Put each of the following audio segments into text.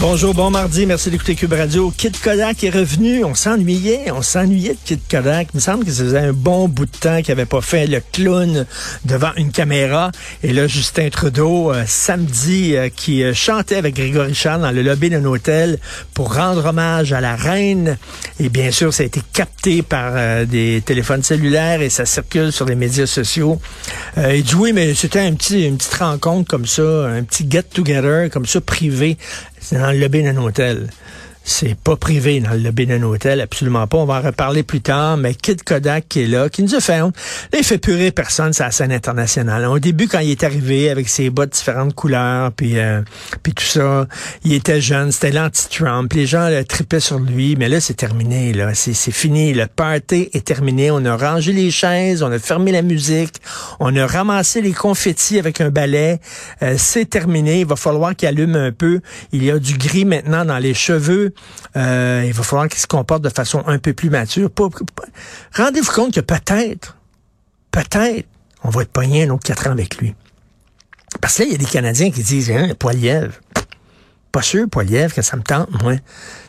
Bonjour, bon mardi, merci d'écouter Cube Radio. Kid Kodak est revenu, on s'ennuyait, on s'ennuyait de Kid Kodak. Il me semble que ça faisait un bon bout de temps qu'il n'avait pas fait le clown devant une caméra. Et là, Justin Trudeau, euh, samedi, euh, qui euh, chantait avec Grégory Charles dans le lobby d'un hôtel pour rendre hommage à la reine. Et bien sûr, ça a été capté par des téléphones cellulaires et ça circule sur les médias sociaux. il dit oui, mais c'était un petit, une petite rencontre comme ça, un petit get-together comme ça, privé c'est le lobby d'un hôtel. C'est pas privé dans le lobby d'un hôtel, absolument pas. On va en reparler plus tard, mais Kid Kodak qui est là, qui nous a fait honte. Là, il fait purer personne sur la scène internationale. Au début, quand il est arrivé avec ses bottes différentes couleurs, puis euh, puis tout ça, il était jeune, c'était l'anti-Trump. Les gens là, tripaient sur lui, mais là, c'est terminé. là, C'est fini. Le party est terminé. On a rangé les chaises, on a fermé la musique, on a ramassé les confettis avec un balai. Euh, c'est terminé. Il va falloir qu'il allume un peu. Il y a du gris maintenant dans les cheveux. Euh, il va falloir qu'il se comporte de façon un peu plus mature. Rendez-vous compte que peut-être, peut-être, on va être pogné un autre quatre ans avec lui. Parce que là, il y a des Canadiens qui disent, hein, Poiliev, pas sûr, Poiliev, que ça me tente, moi. Tu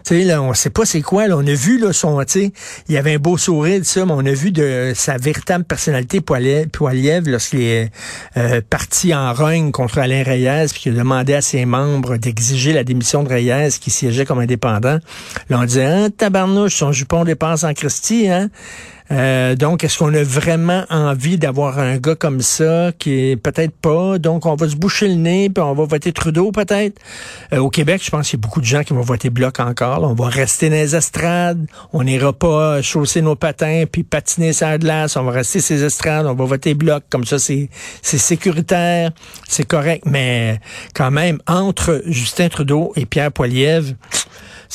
sais, là, on sait pas c'est quoi, là. On a vu, là, son, tu il avait un beau sourire, ça, mais on a vu de sa véritable personnalité, Poiliev, lorsqu'il est euh, parti en rogne contre Alain Reyes, puis qu'il a demandé à ses membres d'exiger la démission de Reyes, qui siégeait comme indépendant. Là, on disait, hein, tabarnouche, son jupon dépense en Christie, hein? Euh, donc, est-ce qu'on a vraiment envie d'avoir un gars comme ça qui est peut-être pas? Donc, on va se boucher le nez, puis on va voter Trudeau peut-être. Euh, au Québec, je pense qu'il y a beaucoup de gens qui vont voter Bloc encore. On va rester dans les estrades. On n'ira pas chausser nos patins puis patiner sur la glace. On va rester ces estrades. On va voter Bloc. Comme ça, c'est sécuritaire, c'est correct. Mais quand même, entre Justin Trudeau et Pierre Poilievre,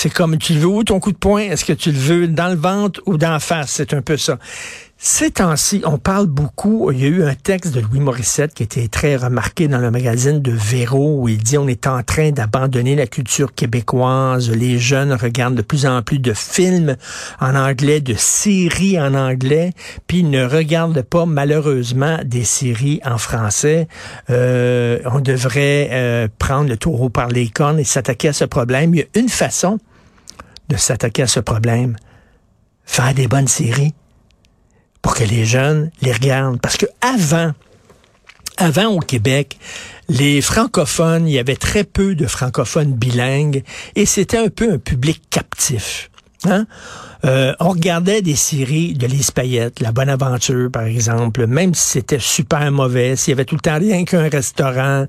c'est comme, tu le veux où ton coup de poing? Est-ce que tu le veux dans le ventre ou dans la face? C'est un peu ça. Ces temps-ci, on parle beaucoup. Il y a eu un texte de Louis Morissette qui était très remarqué dans le magazine de Véro où il dit on est en train d'abandonner la culture québécoise. Les jeunes regardent de plus en plus de films en anglais, de séries en anglais, puis ne regardent pas malheureusement des séries en français. Euh, on devrait euh, prendre le taureau par les cornes et s'attaquer à ce problème. Il y a une façon de s'attaquer à ce problème. Faire des bonnes séries pour que les jeunes les regardent. Parce que avant, avant au Québec, les francophones, il y avait très peu de francophones bilingues et c'était un peu un public captif. Hein? Euh, on regardait des séries de Lise La Bonne Aventure, par exemple, même si c'était super mauvais, s'il y avait tout le temps rien qu'un restaurant,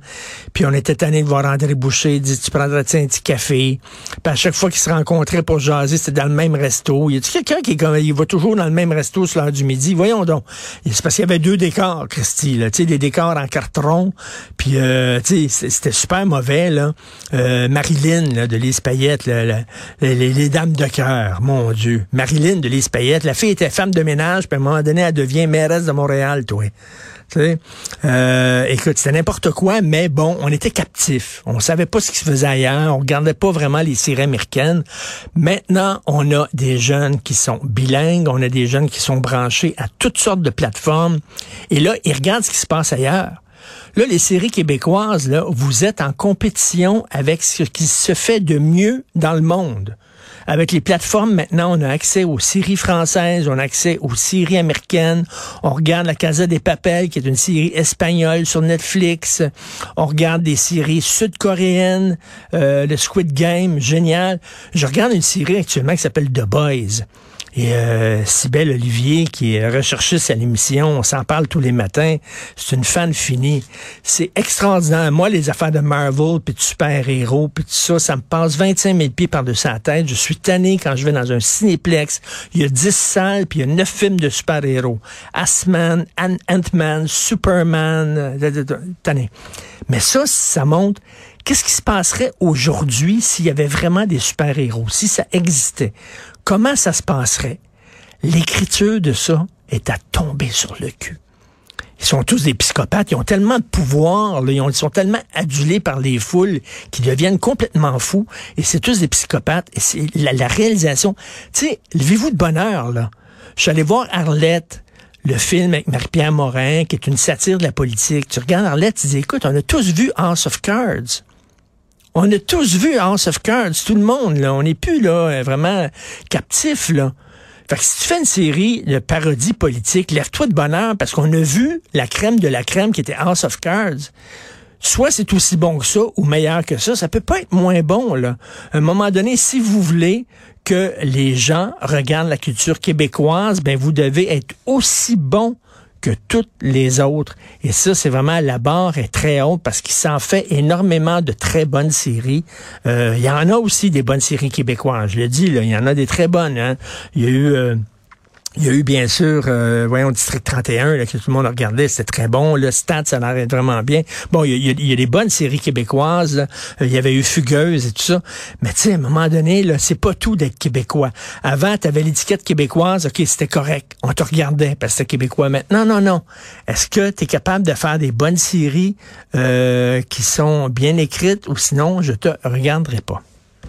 puis on était tanné de voir André Boucher, dit tu prendrais un petit café, puis à chaque fois qu'ils se rencontraient pour jaser, c'était dans le même resto. Y a quelqu'un qui est comme, il va toujours dans le même resto sur l'heure du midi, voyons donc. C'est parce qu'il y avait deux décors, Christy, là, des décors en carton, puis euh, c'était super mauvais, là. Euh, Marilyn, là, de Lise Payette, les, les dames de cœur, mon Dieu. Marilyn de Lise Payette. La fille était femme de ménage, puis à un moment donné, elle devient mairesse de Montréal, toi. Euh, écoute, c'était n'importe quoi, mais bon, on était captifs. On savait pas ce qui se faisait ailleurs. On regardait pas vraiment les séries américaines. Maintenant, on a des jeunes qui sont bilingues. On a des jeunes qui sont branchés à toutes sortes de plateformes. Et là, ils regardent ce qui se passe ailleurs. Là, les séries québécoises, là, vous êtes en compétition avec ce qui se fait de mieux dans le monde. Avec les plateformes, maintenant, on a accès aux séries françaises, on a accès aux séries américaines. On regarde La Casa des Papels, qui est une série espagnole sur Netflix. On regarde des séries sud-coréennes, euh, le Squid Game, génial. Je regarde une série actuellement qui s'appelle The Boys. Et euh, Olivier, qui est recherchiste à l'émission, on s'en parle tous les matins, c'est une fan finie. C'est extraordinaire. Moi, les affaires de Marvel, puis de super-héros, puis tout ça, ça me passe 25 000 pieds par-dessus la tête. Je suis tanné quand je vais dans un cinéplex. Il y a 10 salles, puis il y a 9 films de super-héros. Asman, Ant-Man, Superman, euh, tanné. Mais ça, ça montre qu'est-ce qui se passerait aujourd'hui s'il y avait vraiment des super-héros, si ça existait. Comment ça se passerait? L'écriture de ça est à tomber sur le cul. Ils sont tous des psychopathes, ils ont tellement de pouvoir, ils, sont tellement adulés par les foules qu'ils deviennent complètement fous. Et c'est tous des psychopathes. Et c'est la, réalisation. Tu sais, levez-vous de bonheur, là. Je suis allé voir Arlette, le film avec Marie-Pierre Morin, qui est une satire de la politique. Tu regardes Arlette, tu dis, écoute, on a tous vu House of Cards. On a tous vu House of Cards, tout le monde, là. On n'est plus, là, vraiment captif, là. Fait que si tu fais une série de parodies politiques, lève-toi de bonheur parce qu'on a vu la crème de la crème qui était House of Cards. Soit c'est aussi bon que ça ou meilleur que ça. Ça peut pas être moins bon, là. À un moment donné, si vous voulez que les gens regardent la culture québécoise, ben, vous devez être aussi bon que toutes les autres. Et ça, c'est vraiment, la barre est très haute parce qu'il s'en fait énormément de très bonnes séries. Euh, il y en a aussi des bonnes séries québécoises. Je le dis, là, il y en a des très bonnes. Hein. Il y a eu... Euh, il y a eu bien sûr, euh, voyons, District 31, là, que tout le monde a regardé, c'était très bon. Le Stade, ça l'air vraiment bien. Bon, il y, a, il des bonnes séries québécoises. Euh, il y avait eu Fugueuse et tout ça. Mais tu sais, à un moment donné, là, c'est pas tout d'être québécois. Avant, tu avais l'étiquette québécoise, ok, c'était correct. On te regardait parce que c'était québécois. Maintenant, non, non. Est-ce que tu es capable de faire des bonnes séries euh, qui sont bien écrites ou sinon, je te regarderai pas?